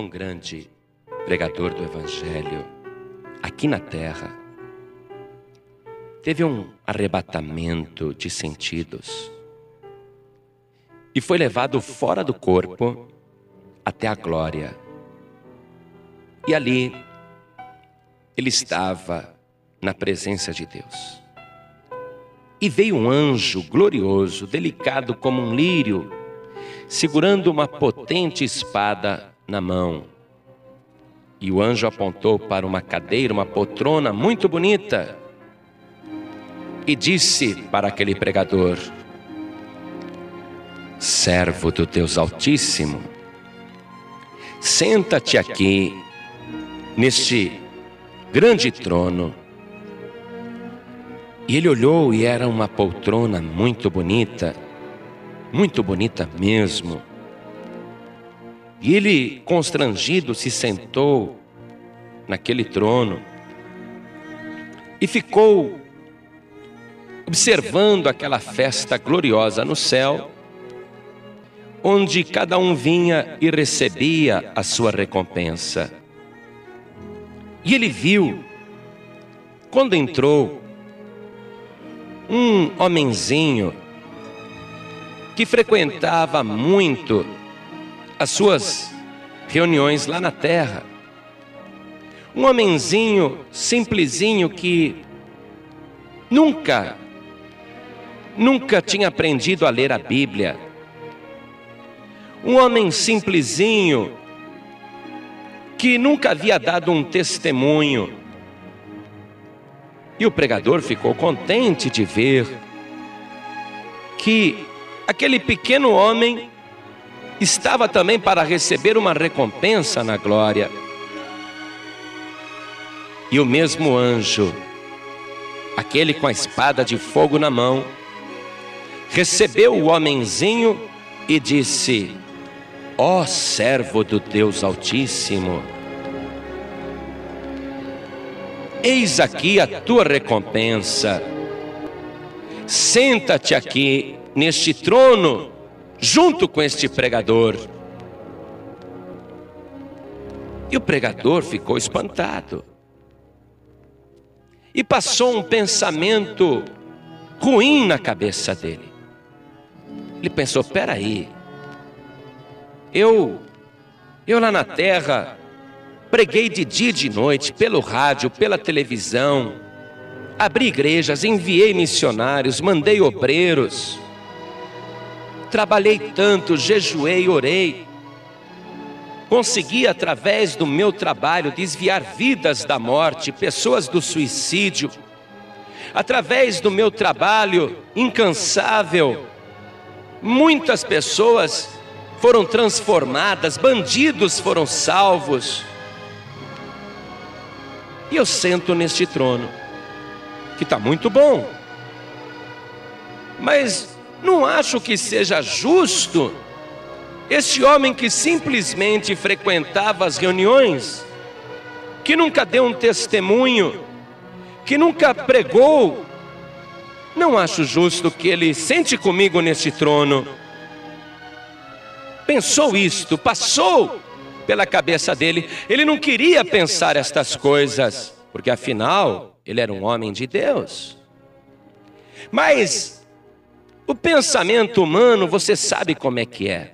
um grande pregador do Evangelho aqui na terra, teve um arrebatamento de sentidos e foi levado fora do corpo até a glória. E ali ele estava na presença de Deus. E veio um anjo glorioso, delicado como um lírio, segurando uma potente espada na mão. E o anjo apontou para uma cadeira, uma poltrona muito bonita, e disse para aquele pregador: Servo do Deus Altíssimo, senta-te aqui, neste grande trono. E ele olhou e era uma poltrona muito bonita, muito bonita mesmo. E ele, constrangido, se sentou naquele trono e ficou observando aquela festa gloriosa no céu, onde cada um vinha e recebia a sua recompensa. E ele viu, quando entrou, um homenzinho que frequentava muito as suas reuniões lá na terra. Um homenzinho simplesinho que nunca, nunca tinha aprendido a ler a Bíblia. Um homem simplesinho que nunca havia dado um testemunho. E o pregador ficou contente de ver que aquele pequeno homem estava também para receber uma recompensa na glória. E o mesmo anjo, aquele com a espada de fogo na mão, recebeu o homenzinho e disse: Ó oh, servo do Deus Altíssimo, eis aqui a tua recompensa. Senta-te aqui neste trono, junto com este pregador. E o pregador ficou espantado. E passou um pensamento ruim na cabeça dele. Ele pensou: peraí, eu, eu lá na terra, preguei de dia e de noite, pelo rádio, pela televisão, abri igrejas, enviei missionários, mandei obreiros, trabalhei tanto, jejuei, orei, consegui através do meu trabalho desviar vidas da morte, pessoas do suicídio, através do meu trabalho incansável, muitas pessoas foram transformadas, bandidos foram salvos. E eu sento neste trono, que está muito bom, mas não acho que seja justo este homem que simplesmente frequentava as reuniões, que nunca deu um testemunho, que nunca pregou, não acho justo que ele sente comigo neste trono pensou isto, passou pela cabeça dele. Ele não queria pensar estas coisas, porque afinal ele era um homem de Deus. Mas o pensamento humano, você sabe como é que é.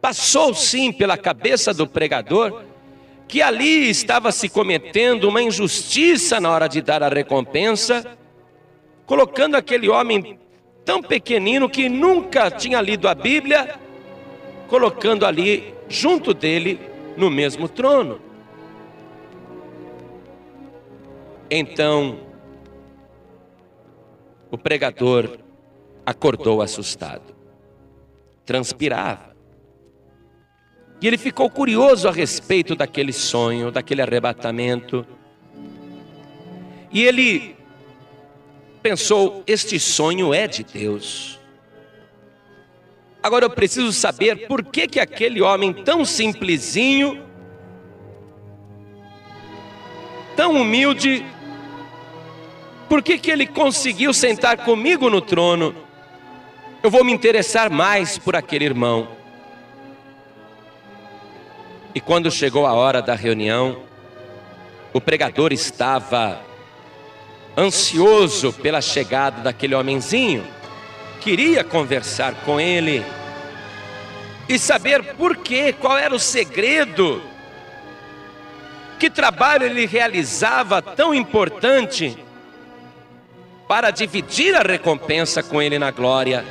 Passou sim pela cabeça do pregador que ali estava se cometendo uma injustiça na hora de dar a recompensa, colocando aquele homem tão pequenino que nunca tinha lido a Bíblia colocando ali junto dele no mesmo trono. Então, o pregador acordou assustado, transpirava. E ele ficou curioso a respeito daquele sonho, daquele arrebatamento. E ele pensou: este sonho é de Deus. Agora eu preciso saber por que, que aquele homem tão simplesinho, tão humilde, por que, que ele conseguiu sentar comigo no trono? Eu vou me interessar mais por aquele irmão. E quando chegou a hora da reunião, o pregador estava ansioso pela chegada daquele homenzinho, queria conversar com ele e saber por quê, qual era o segredo, que trabalho ele realizava tão importante para dividir a recompensa com ele na glória.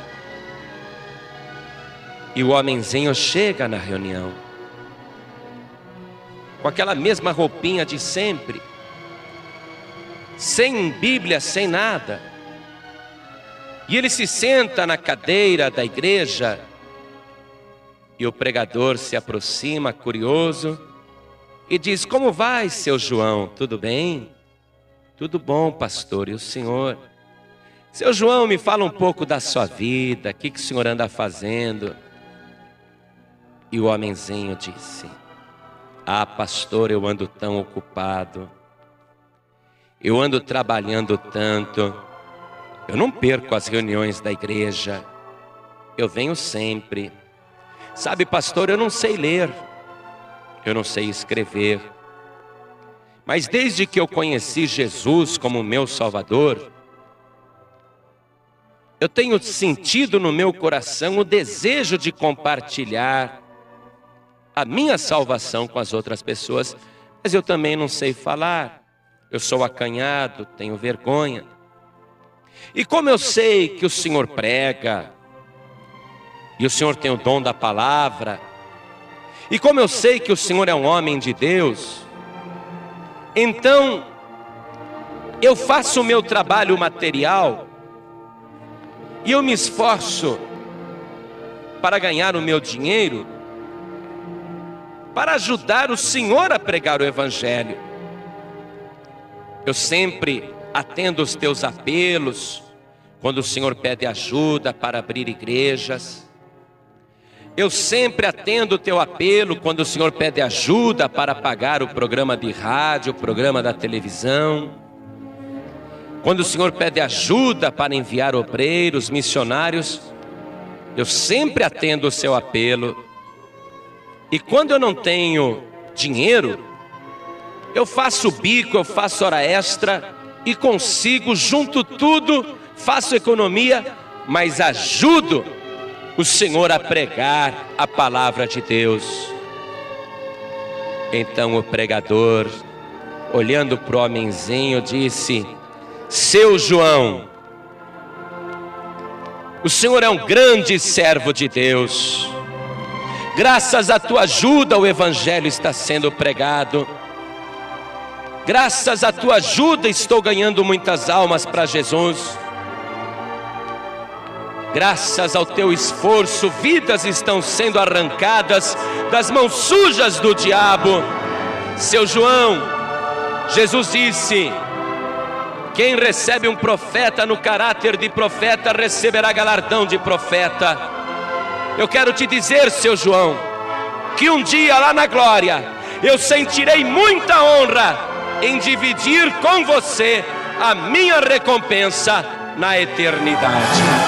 E o homenzinho chega na reunião, com aquela mesma roupinha de sempre, sem Bíblia, sem nada. E ele se senta na cadeira da igreja, e o pregador se aproxima, curioso, e diz: Como vai, seu João? Tudo bem? Tudo bom, pastor, e o senhor? Seu João, me fala um pouco da sua vida, o que, que o senhor anda fazendo? E o homenzinho disse: Ah, pastor, eu ando tão ocupado, eu ando trabalhando tanto, eu não perco as reuniões da igreja, eu venho sempre. Sabe, pastor, eu não sei ler, eu não sei escrever, mas desde que eu conheci Jesus como meu Salvador, eu tenho sentido no meu coração o desejo de compartilhar a minha salvação com as outras pessoas, mas eu também não sei falar, eu sou acanhado, tenho vergonha. E como eu sei que o Senhor prega, e o Senhor tem o dom da palavra, e como eu sei que o Senhor é um homem de Deus, então eu faço o meu trabalho material e eu me esforço para ganhar o meu dinheiro, para ajudar o Senhor a pregar o Evangelho. Eu sempre atendo os teus apelos, quando o Senhor pede ajuda para abrir igrejas. Eu sempre atendo o teu apelo quando o Senhor pede ajuda para pagar o programa de rádio, o programa da televisão. Quando o Senhor pede ajuda para enviar obreiros, missionários, eu sempre atendo o seu apelo. E quando eu não tenho dinheiro, eu faço bico, eu faço hora extra e consigo, junto tudo, faço economia, mas ajudo o Senhor a pregar a palavra de Deus. Então o pregador, olhando para o homenzinho, disse: Seu João, o Senhor é um grande servo de Deus. Graças à tua ajuda, o Evangelho está sendo pregado. Graças à tua ajuda, estou ganhando muitas almas para Jesus. Graças ao teu esforço, vidas estão sendo arrancadas das mãos sujas do diabo. Seu João, Jesus disse: Quem recebe um profeta no caráter de profeta, receberá galardão de profeta. Eu quero te dizer, seu João, que um dia lá na glória, eu sentirei muita honra em dividir com você a minha recompensa na eternidade.